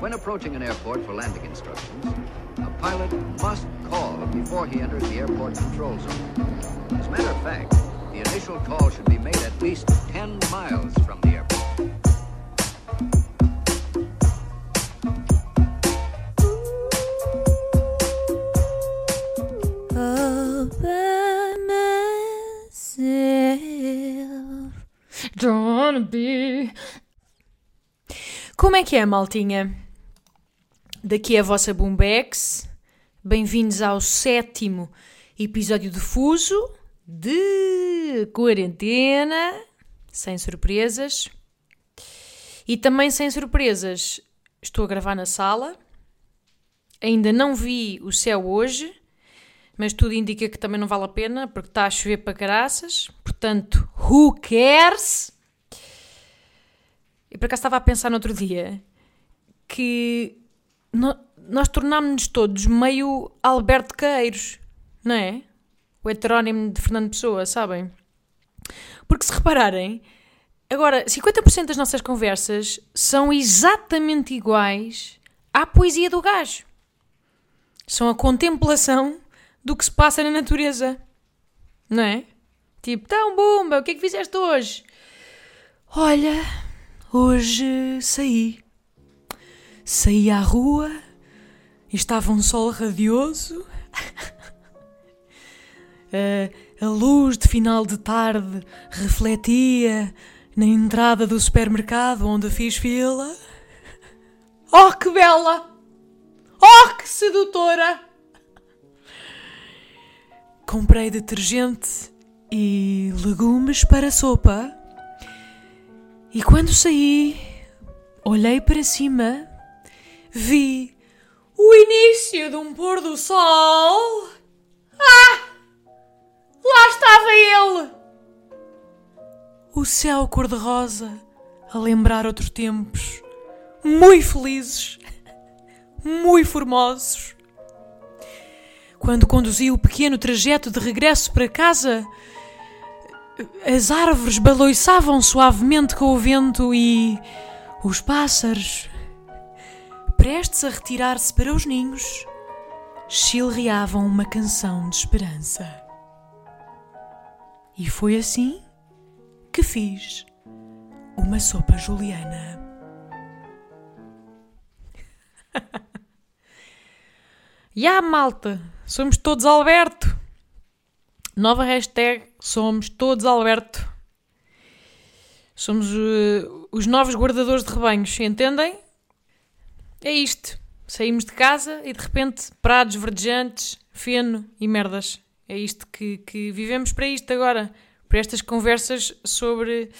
When approaching an airport for landing instructions, a pilot must call before he enters the airport control zone. As a matter of fact, the initial call should be made at least 10 miles from the airport. Como é que é, maltinha? Daqui é a vossa Boombex. Bem-vindos ao sétimo episódio de Fuso de quarentena, sem surpresas. E também sem surpresas, estou a gravar na sala. Ainda não vi o céu hoje, mas tudo indica que também não vale a pena, porque está a chover para caraças. Portanto, who cares? E por acaso estava a pensar no outro dia que no, nós tornámos-nos todos meio Alberto Caeiros, não é? O heterónimo de Fernando Pessoa, sabem? Porque se repararem, agora 50% das nossas conversas são exatamente iguais à poesia do gajo. São a contemplação do que se passa na natureza. Não é? Tipo, tão bomba, o que é que fizeste hoje? Olha, hoje saí. Saí à rua e estava um sol radioso. a, a luz de final de tarde refletia na entrada do supermercado onde fiz fila. Oh, que bela! Oh, que sedutora! Comprei detergente e legumes para a sopa. E quando saí, olhei para cima, vi o início de um pôr do sol. Ah! Lá estava ele! O céu cor-de-rosa a lembrar outros tempos, muito felizes, muito formosos. Quando conduzi o pequeno trajeto de regresso para casa, as árvores baloiçavam suavemente com o vento e os pássaros, prestes a retirar-se para os ninhos, chilreavam uma canção de esperança. E foi assim que fiz uma sopa juliana. E a malta, somos todos Alberto. Nova hashtag, somos todos Alberto. Somos uh, os novos guardadores de rebanhos, entendem? É isto. Saímos de casa e de repente prados verdejantes, feno e merdas. É isto que, que vivemos para isto agora. Para estas conversas sobre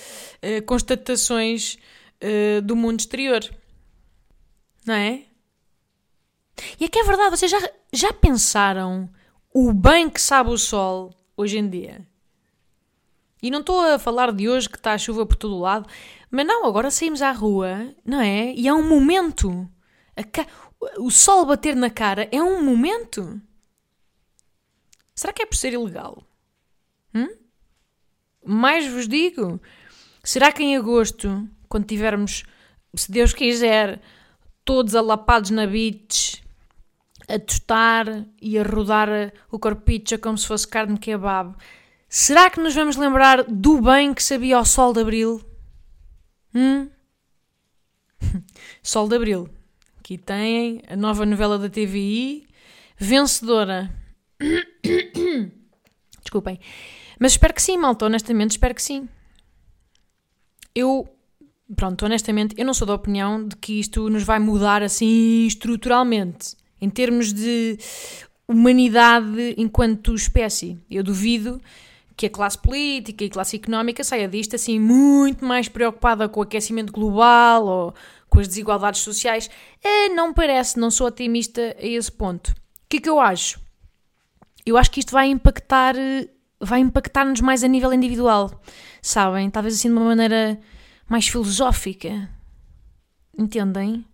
uh, constatações uh, do mundo exterior. Não é? E é que é verdade, vocês já, já pensaram o bem que sabe o sol hoje em dia? E não estou a falar de hoje que está a chuva por todo o lado, mas não, agora saímos à rua, não é? E é um momento. Ca... O sol bater na cara é um momento. Será que é por ser ilegal? Hum? Mais vos digo, será que em agosto, quando tivermos, se Deus quiser, todos alapados na beach, a tostar e a rodar o corpicha como se fosse carne kebab, será que nos vamos lembrar do bem que sabia o Sol de Abril? Hum? Sol de Abril. Aqui têm a nova novela da TVI, vencedora. Desculpem. Mas espero que sim, malta, honestamente, espero que sim. Eu, pronto, honestamente, eu não sou da opinião de que isto nos vai mudar assim estruturalmente em termos de humanidade enquanto espécie. Eu duvido que a classe política e a classe económica saia disto assim muito mais preocupada com o aquecimento global ou com as desigualdades sociais. É, não parece, não sou otimista a esse ponto. O que é que eu acho? Eu acho que isto vai impactar, vai impactar-nos mais a nível individual, sabem? Talvez assim de uma maneira mais filosófica. Entendem?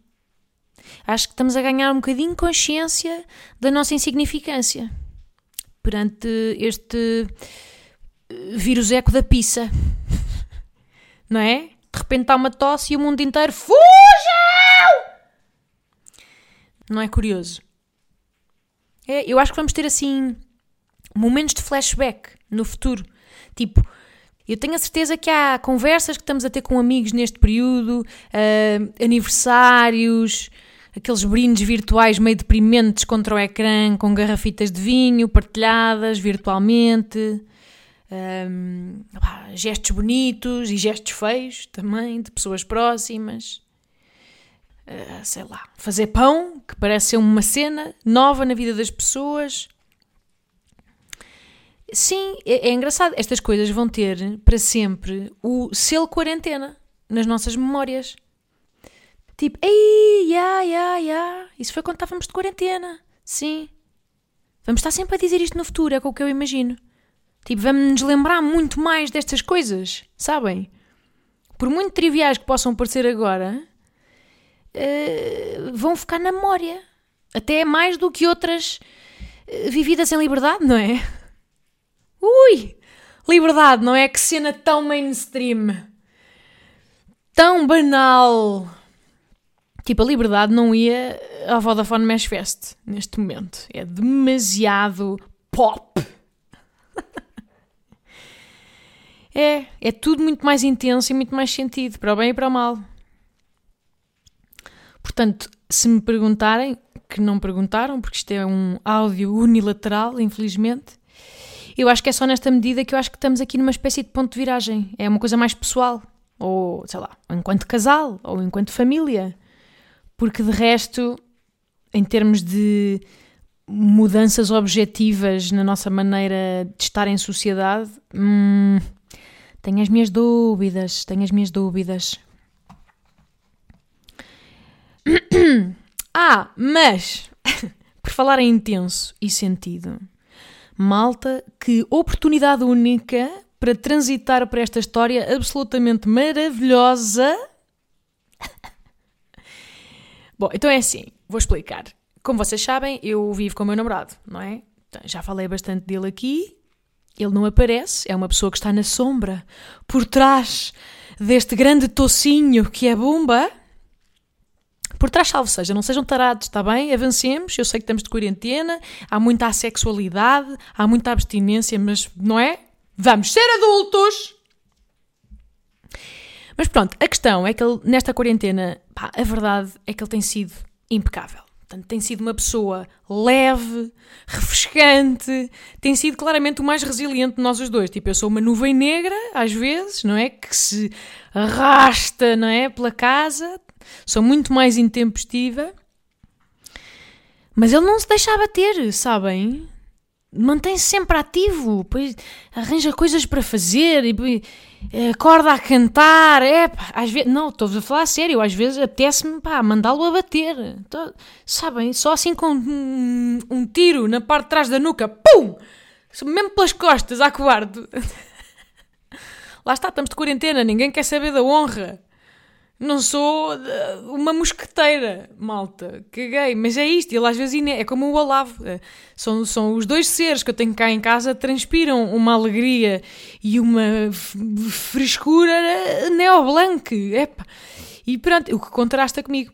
Acho que estamos a ganhar um bocadinho consciência da nossa insignificância perante este eh, vírus eco da pizza. Não é? De repente está uma tosse e o mundo inteiro fujam! Não é curioso? É, eu acho que vamos ter assim momentos de flashback no futuro. Tipo, eu tenho a certeza que há conversas que estamos a ter com amigos neste período, uh, aniversários, aqueles brindes virtuais meio deprimentes contra o ecrã, com garrafitas de vinho partilhadas virtualmente. Um, gestos bonitos e gestos feios também, de pessoas próximas. Uh, sei lá, fazer pão, que parece ser uma cena nova na vida das pessoas. Sim, é, é engraçado. Estas coisas vão ter para sempre o selo quarentena nas nossas memórias. Tipo, ei, ya, ya, ya. Isso foi quando estávamos de quarentena. Sim. Vamos estar sempre a dizer isto no futuro, é com o que eu imagino. Tipo, vamos nos lembrar muito mais destas coisas, sabem? Por muito triviais que possam parecer agora, uh, vão ficar na memória. Até mais do que outras uh, vividas em liberdade, não é? Ui! Liberdade, não é? Que cena tão mainstream. Tão banal. Tipo, a liberdade não ia ao Vodafone Mesh Fest neste momento. É demasiado pop. É, é tudo muito mais intenso e muito mais sentido, para o bem e para o mal. Portanto, se me perguntarem, que não perguntaram, porque isto é um áudio unilateral, infelizmente, eu acho que é só nesta medida que eu acho que estamos aqui numa espécie de ponto de viragem. É uma coisa mais pessoal, ou sei lá, enquanto casal, ou enquanto família. Porque de resto, em termos de mudanças objetivas na nossa maneira de estar em sociedade, hum, tenho as minhas dúvidas, tenho as minhas dúvidas. Ah, mas por falar em intenso e sentido, malta, que oportunidade única para transitar para esta história absolutamente maravilhosa. Bom, então é assim, vou explicar. Como vocês sabem, eu vivo com o meu namorado, não é? Então, já falei bastante dele aqui. Ele não aparece, é uma pessoa que está na sombra, por trás deste grande tocinho que é Bumba. Por trás, salvo seja, não sejam tarados, está bem? Avancemos. Eu sei que estamos de quarentena, há muita assexualidade, há muita abstinência, mas não é? Vamos ser adultos! Mas pronto, a questão é que ele, nesta quarentena, pá, a verdade é que ele tem sido impecável. Portanto, tem sido uma pessoa leve, refrescante, tem sido claramente o mais resiliente de nós os dois. Tipo, eu sou uma nuvem negra, às vezes, não é? Que se arrasta, não é? Pela casa, Sou muito mais intempestiva. Mas ele não se deixa abater, sabem? Mantém-se sempre ativo, depois arranja coisas para fazer e acorda a cantar. É, pá, às vezes, não, estou-vos a falar sério, às vezes apetece-me mandá-lo a bater. Tô, sabem? Só assim com um, um, tiro na parte de trás da nuca, pum! Mesmo pelas costas, à covarde. Lá está, estamos de quarentena, ninguém quer saber da honra. Não sou eh, uma mosqueteira, malta. Caguei. Mas é isto. Ele às vezes é como o Olavo. Eh, são, são os dois seres que eu tenho cá em casa transpiram uma alegria e uma frescura neoblanque. Epa. E pronto, o que contrasta comigo.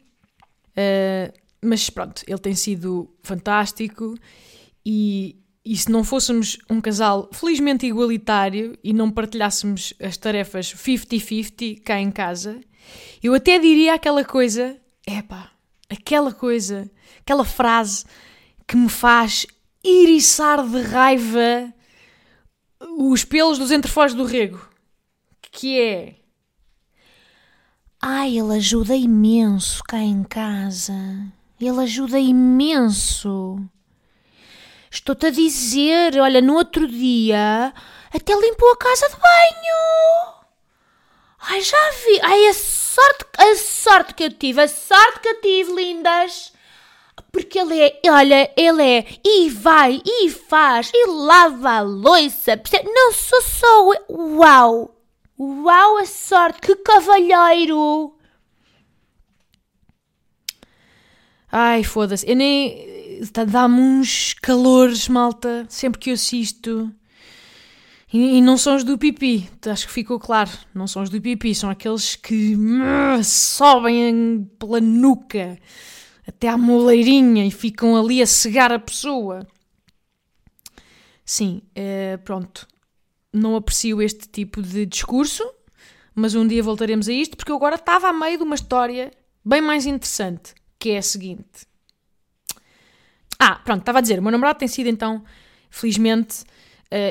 Uh, mas pronto, ele tem sido fantástico e, e se não fôssemos um casal felizmente igualitário e não partilhássemos as tarefas 50-50 cá em casa, eu até diria aquela coisa, epá, aquela coisa, aquela frase que me faz iriçar de raiva os pelos dos entrefós do rego, que é... Ai, ele ajuda imenso cá em casa. Ele ajuda imenso. Estou-te a dizer, olha, no outro dia até limpou a casa de banho. Ai, já vi. Ai, a sorte, a sorte que eu tive, a sorte que eu tive, lindas. Porque ele é, olha, ele é, e vai, e faz, e lava a louça. Não sou só. Uau! Uau, a sorte, que cavalheiro! Ai, foda-se. Eu nem. Dá-me uns calores, malta, sempre que eu assisto. E, e, não são os do pipi, acho que ficou claro. Não são os do pipi, são aqueles que uh, sobem pela nuca. até à moleirinha e ficam ali a cegar a pessoa. Sim, uh, pronto. Não aprecio este tipo de discurso, mas um dia voltaremos a isto porque eu agora estava a meio de uma história bem mais interessante, que é a seguinte. Ah, pronto, estava a dizer, o meu namorado tem sido então, felizmente, eh,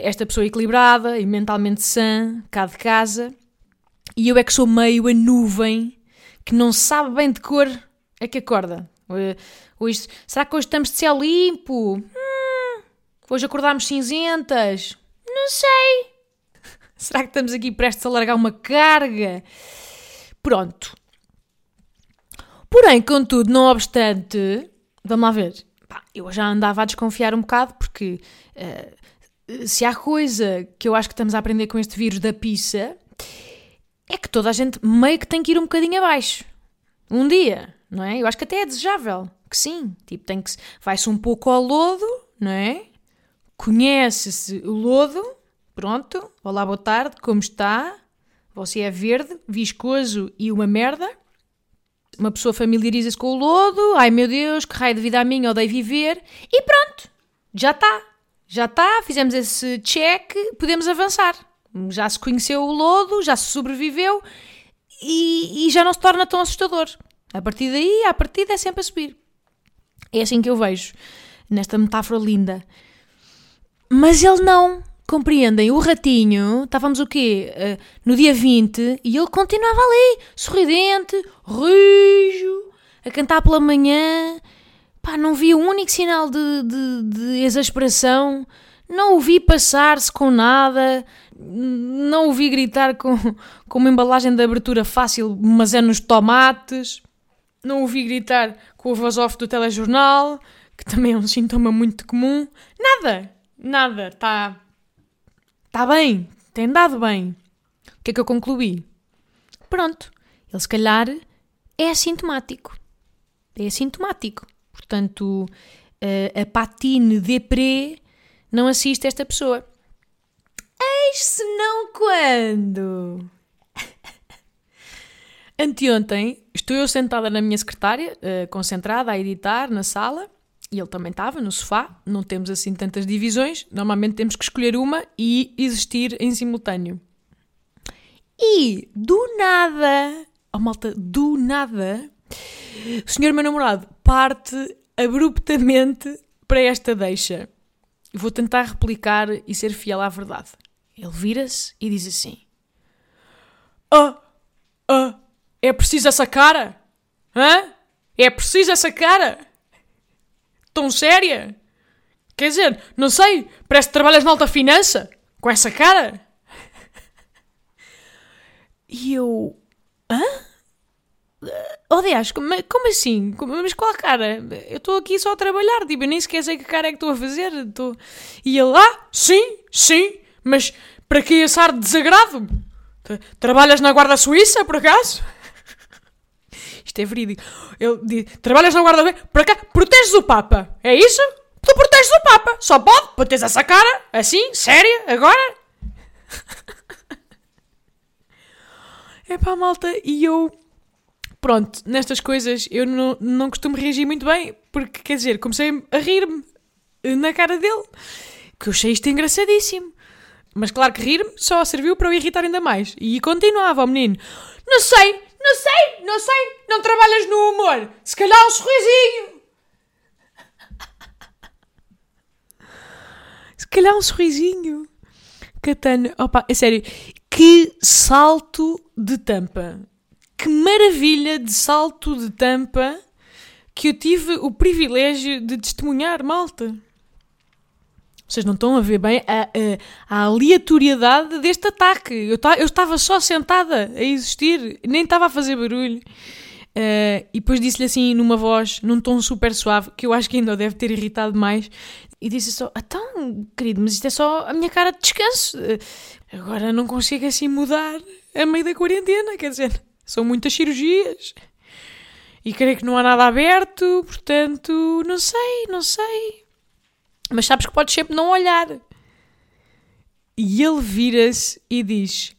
esta pessoa equilibrada e mentalmente sã, cá de casa, e eu é que sou meio a nuvem que não sabe bem de cor é que acorda. Eh, hoje, será que hoje estamos de céu limpo? Hum, hoje acordámos cinzentas? Não sei. será que estamos aqui prestes a largar uma carga? Pronto. Porém, contudo, não obstante, vamos lá ver. Pá, eu já andava a desconfiar um bocado porque uh, se há coisa que eu acho que estamos a aprender com este vírus da pizza é que toda a gente meio que tem que ir um bocadinho abaixo. Um dia, não é? Eu acho que até é desejável que sim. Tipo, tem que vai-se um pouco ao lodo, não é? Conhece-se o lodo, pronto. Olá, boa tarde, como está? Você é verde, viscoso e uma merda. Uma pessoa familiariza-se com o lodo, ai meu Deus, que raio de vida a minha, odeio viver, e pronto, já está. Já está, fizemos esse check, podemos avançar. Já se conheceu o lodo, já se sobreviveu e, e já não se torna tão assustador. A partir daí, a partida é sempre a subir. É assim que eu vejo, nesta metáfora linda. Mas ele não compreendem, o ratinho, estávamos o quê? Uh, no dia 20, e ele continuava ali, sorridente, rijo, a cantar pela manhã. Pá, não vi um único sinal de, de, de exasperação, não o vi passar-se com nada, não o vi gritar com, com uma embalagem de abertura fácil, mas é nos tomates, não o vi gritar com a voz off do telejornal, que também é um sintoma muito comum. Nada, nada, está Está bem, tem dado bem. O que é que eu concluí? Pronto, ele se calhar é assintomático. É assintomático. Portanto, a, a patine depré não assiste esta pessoa. Eis se não quando! Anteontem estou eu sentada na minha secretária, uh, concentrada a editar na sala, e ele também estava no sofá, não temos assim tantas divisões, normalmente temos que escolher uma e existir em simultâneo. E do nada, oh malta, do nada, o senhor meu namorado parte abruptamente para esta deixa. Vou tentar replicar e ser fiel à verdade. Ele vira-se e diz assim: Ah, ah, é preciso essa cara? Hã? É preciso essa cara? Tão séria? Quer dizer, não sei, parece que trabalhas na alta finança, com essa cara. E eu. Hã? Oh, como, como assim? Como, mas qual cara? Eu estou aqui só a trabalhar, tipo, eu nem sequer sei que cara é que estou a fazer. Tô... E ele, ah, sim, sim, mas para que esse ar de desagrado? Trabalhas na Guarda Suíça, por acaso? Isto é verídico. Ele diz: trabalhas na guarda para cá, proteges o Papa. É isso? Tu proteges o Papa. Só pode, para teres essa cara, assim, séria, agora. é pá, malta, e eu. Pronto, nestas coisas eu não, não costumo reagir muito bem, porque quer dizer, comecei a rir-me na cara dele, que eu achei isto engraçadíssimo. Mas claro que rir-me só serviu para o irritar ainda mais. E continuava o menino: Não sei, não sei, não sei, não trabalhas no humor. Se calhar um sorrisinho. Se calhar um sorrisinho. Catano, opa, é sério, que salto de tampa. Que maravilha de salto de tampa que eu tive o privilégio de testemunhar, malta. Vocês não estão a ver bem a, a, a aleatoriedade deste ataque. Eu, eu estava só sentada a existir, nem estava a fazer barulho. Uh, e depois disse-lhe assim, numa voz, num tom super suave, que eu acho que ainda o deve ter irritado mais, e disse só: Então, querido, mas isto é só a minha cara de descanso. Uh, agora não consigo assim mudar a meio da quarentena, quer dizer, são muitas cirurgias. E creio que não há nada aberto, portanto, não sei, não sei. Mas sabes que podes sempre não olhar. E ele vira-se e diz: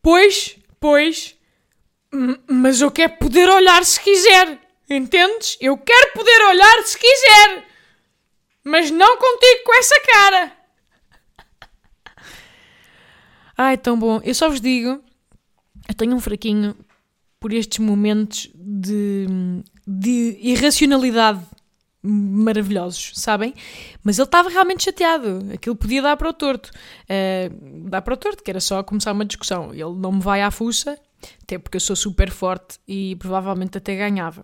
Pois, pois, mas eu quero poder olhar se quiser. Entendes? Eu quero poder olhar se quiser, mas não contigo com essa cara. Ai, tão bom. Eu só vos digo, eu tenho um fraquinho por estes momentos de, de irracionalidade maravilhosos, sabem? Mas ele estava realmente chateado. Aquilo podia dar para o torto. Uh, dar para o torto, que era só começar uma discussão. Ele não me vai à fuça, até porque eu sou super forte e provavelmente até ganhava.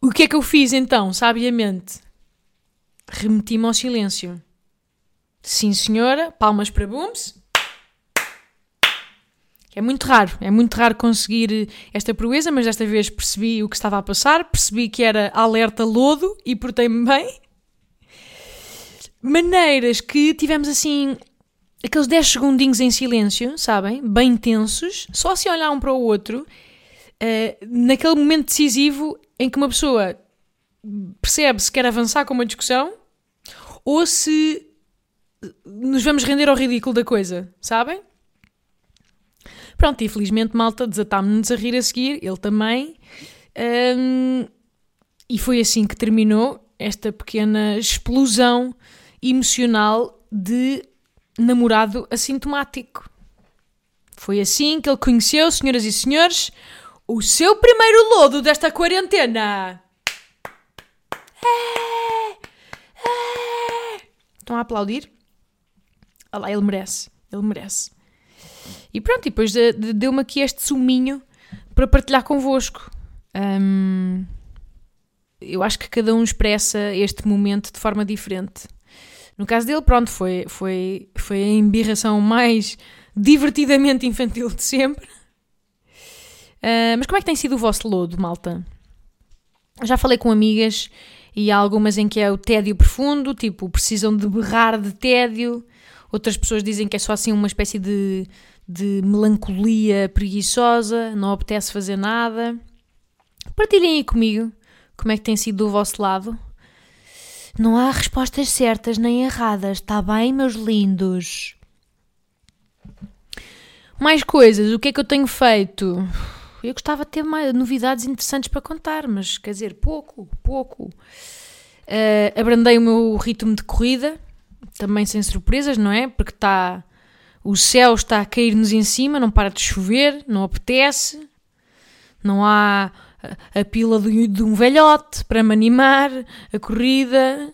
O que é que eu fiz então, sabiamente? Remeti-me ao silêncio. Sim, senhora, palmas para Booms. É muito raro, é muito raro conseguir esta proeza, mas desta vez percebi o que estava a passar, percebi que era alerta lodo e portei-me bem. Maneiras que tivemos assim aqueles 10 segundinhos em silêncio, sabem? Bem tensos, só se olhar um para o outro, uh, naquele momento decisivo em que uma pessoa percebe se quer avançar com uma discussão ou se nos vamos render ao ridículo da coisa, sabem? Pronto, e felizmente malta desatámos-nos a rir a seguir, ele também. Um, e foi assim que terminou esta pequena explosão emocional de namorado assintomático. Foi assim que ele conheceu, senhoras e senhores, o seu primeiro lodo desta quarentena. É, é. Estão a aplaudir? Olha lá, ele merece. Ele merece. E pronto, e depois deu-me aqui este suminho para partilhar convosco. Um, eu acho que cada um expressa este momento de forma diferente. No caso dele, pronto, foi, foi, foi a embirração mais divertidamente infantil de sempre. Uh, mas como é que tem sido o vosso lodo, malta? Já falei com amigas e há algumas em que é o tédio profundo, tipo, precisam de berrar de tédio. Outras pessoas dizem que é só assim uma espécie de de melancolia preguiçosa, não apetece fazer nada. Partilhem aí comigo como é que tem sido do vosso lado. Não há respostas certas nem erradas, está bem, meus lindos? Mais coisas, o que é que eu tenho feito? Eu gostava de ter mais novidades interessantes para contar, mas quer dizer, pouco, pouco. Uh, abrandei o meu ritmo de corrida, também sem surpresas, não é? Porque está o céu está a cair-nos em cima, não para de chover, não apetece, não há a, pila de, um velhote para me animar, a corrida.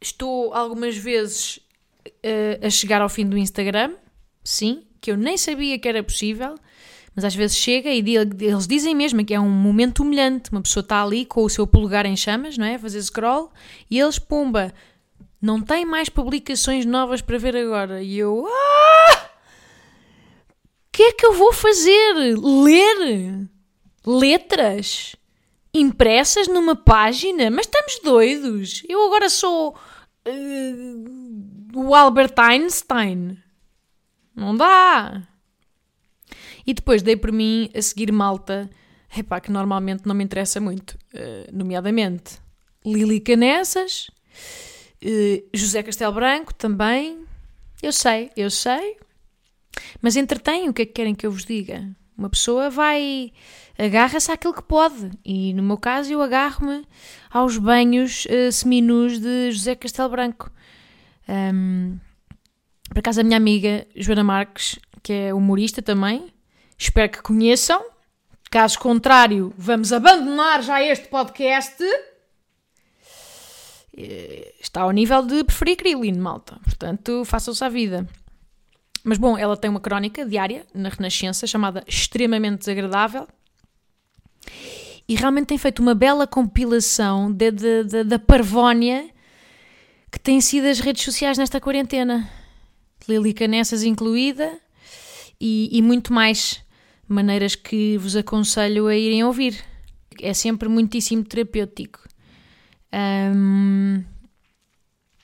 Estou algumas vezes uh, a chegar ao fim do Instagram, sim, que eu nem sabia que era possível, mas às vezes chega e eles dizem mesmo que é um momento humilhante. Uma pessoa está ali com o seu polegar em chamas, não é? A fazer scroll e eles, pumba, não tem mais publicações novas para ver agora. E eu. Ah! O que é que eu vou fazer? Ler? Letras? Impressas numa página? Mas estamos doidos. Eu agora sou. Uh, o Albert Einstein. Não dá. E depois dei por mim a seguir malta. Epá, que normalmente não me interessa muito. Uh, nomeadamente Lili Canessas José Castelo Branco também. Eu sei, eu sei. Mas entretém, o que é que querem que eu vos diga? Uma pessoa vai. agarra-se àquilo que pode. E no meu caso, eu agarro-me aos banhos uh, seminus de José Castelo Branco. Um, por acaso, a minha amiga Joana Marques, que é humorista também, espero que conheçam. Caso contrário, vamos abandonar já este podcast. Eh, está ao nível de preferir Krillin, malta. Portanto, façam-se à vida. Mas bom, ela tem uma crónica diária na Renascença chamada Extremamente Desagradável e realmente tem feito uma bela compilação da parvónia que têm sido as redes sociais nesta quarentena. Lili Canessas incluída e, e muito mais maneiras que vos aconselho a irem ouvir. É sempre muitíssimo terapêutico. Um,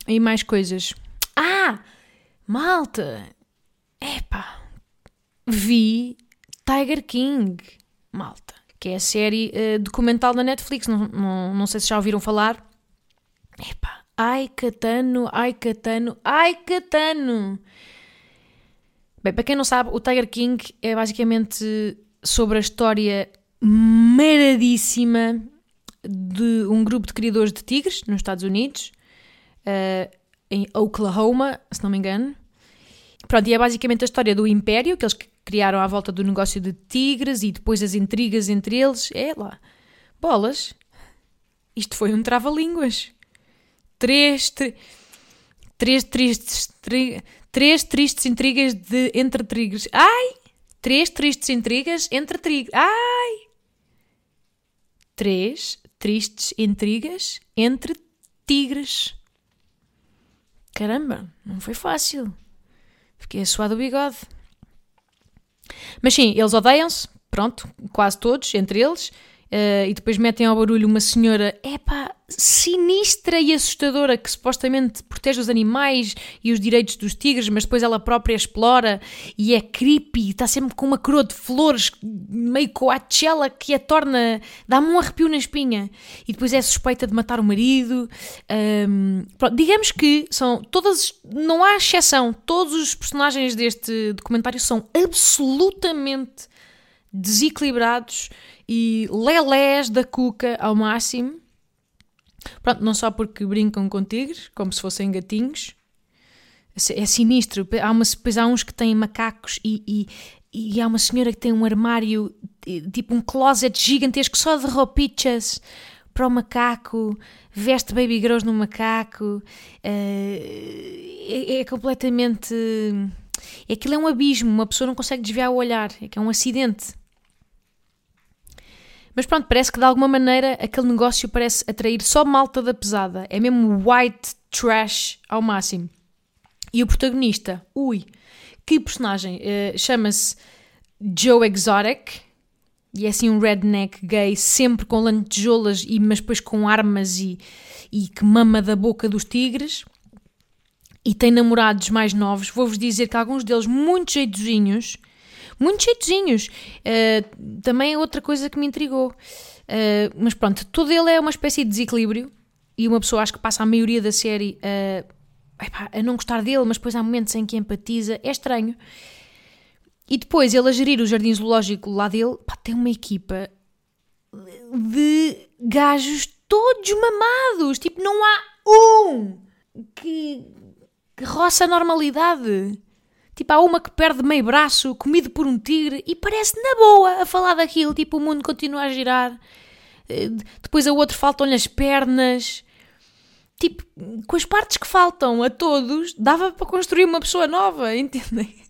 e mais coisas. Ah! Malta! Epá! Vi Tiger King. Malta. Que é a série uh, documental da Netflix. Não, não, não sei se já ouviram falar. Epá! Ai, Catano! Ai, Catano! Ai, Catano! Bem, para quem não sabe, o Tiger King é basicamente sobre a história maradíssima de um grupo de criadores de tigres nos Estados Unidos, uh, em Oklahoma, se não me engano. Pronto, e é basicamente a história do império que eles criaram à volta do negócio de tigres e depois as intrigas entre eles. É lá. Bolas. Isto foi um trava-línguas. Três, três tristes, tri, três tristes intrigas de, entre tigres. Ai! Três tristes intrigas entre tigres. Ai! Três tristes intrigas entre tigres. Caramba, não foi fácil. Fiquei a suar do bigode. Mas sim, eles odeiam-se, pronto, quase todos, entre eles. Uh, e depois metem ao barulho uma senhora, epá, sinistra e assustadora, que supostamente protege os animais e os direitos dos tigres, mas depois ela própria explora e é creepy, está sempre com uma coroa de flores, meio Coachella, que a torna, dá-me um arrepio na espinha. E depois é suspeita de matar o marido. Um, pronto, digamos que são todas, não há exceção, todos os personagens deste documentário são absolutamente desequilibrados e lelés da cuca ao máximo. Pronto, não só porque brincam com tigres, como se fossem gatinhos. É sinistro. Há, uma, há uns que têm macacos e, e, e há uma senhora que tem um armário, tipo um closet gigantesco só de roupichas para o macaco, veste baby girls no macaco. Uh, é, é, completamente. Aquilo é um abismo, uma pessoa não consegue desviar o olhar, é que é um acidente. Mas pronto, parece que de alguma maneira aquele negócio parece atrair só malta da pesada. É mesmo white trash ao máximo. E o protagonista, ui, que personagem? Uh, Chama-se Joe Exotic. E é assim um redneck gay, sempre com lantejoulas, e, mas depois com armas e, e que mama da boca dos tigres. E tem namorados mais novos. Vou-vos dizer que alguns deles muito jeitozinhos muito cheitozinhos. Uh, também é outra coisa que me intrigou. Uh, mas pronto, todo ele é uma espécie de desequilíbrio e uma pessoa acho que passa a maioria da série a, epá, a não gostar dele, mas depois há momentos em que empatiza. É estranho. E depois ele a gerir o jardim zoológico lá dele, pá, tem uma equipa de gajos todos mamados. Tipo, não há um que, que roça a normalidade. Tipo, há uma que perde meio braço, comido por um tigre, e parece na boa a falar daquilo. Tipo, o mundo continua a girar. Eh, depois a outro faltam-lhe as pernas. Tipo, com as partes que faltam a todos, dava para construir uma pessoa nova, entendem?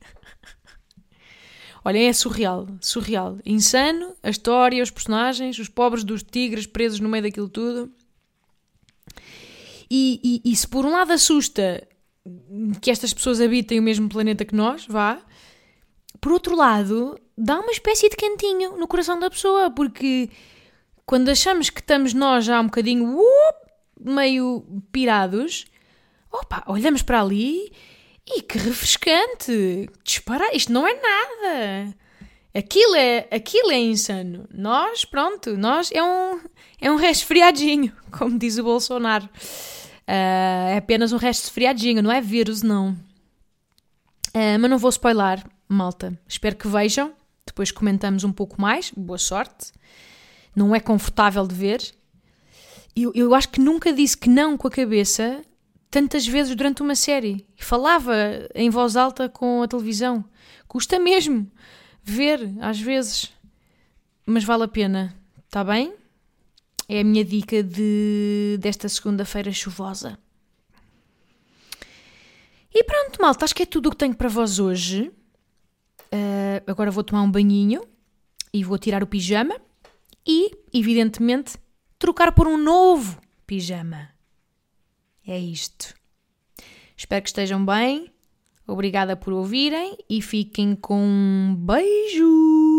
Olhem, é surreal, surreal. Insano, a história, os personagens, os pobres dos tigres presos no meio daquilo tudo. E, e, e se por um lado assusta que estas pessoas habitem o mesmo planeta que nós, vá. Por outro lado, dá uma espécie de cantinho no coração da pessoa, porque quando achamos que estamos nós já um bocadinho uh, meio pirados, opa, olhamos para ali e que refrescante! Disparar, isto não é nada! Aquilo é, aquilo é insano. Nós, pronto, nós é um, é um resfriadinho, como diz o Bolsonaro. Uh, é apenas um resto friadinho, não é vírus, não. Uh, mas não vou spoiler, malta. Espero que vejam. Depois comentamos um pouco mais. Boa sorte. Não é confortável de ver. Eu, eu acho que nunca disse que não com a cabeça tantas vezes durante uma série. Falava em voz alta com a televisão. Custa mesmo ver, às vezes. Mas vale a pena. Está bem? É a minha dica de, desta segunda-feira chuvosa. E pronto, malta, acho que é tudo o que tenho para vós hoje. Uh, agora vou tomar um banhinho e vou tirar o pijama e, evidentemente, trocar por um novo pijama. É isto. Espero que estejam bem. Obrigada por ouvirem e fiquem com um beijo.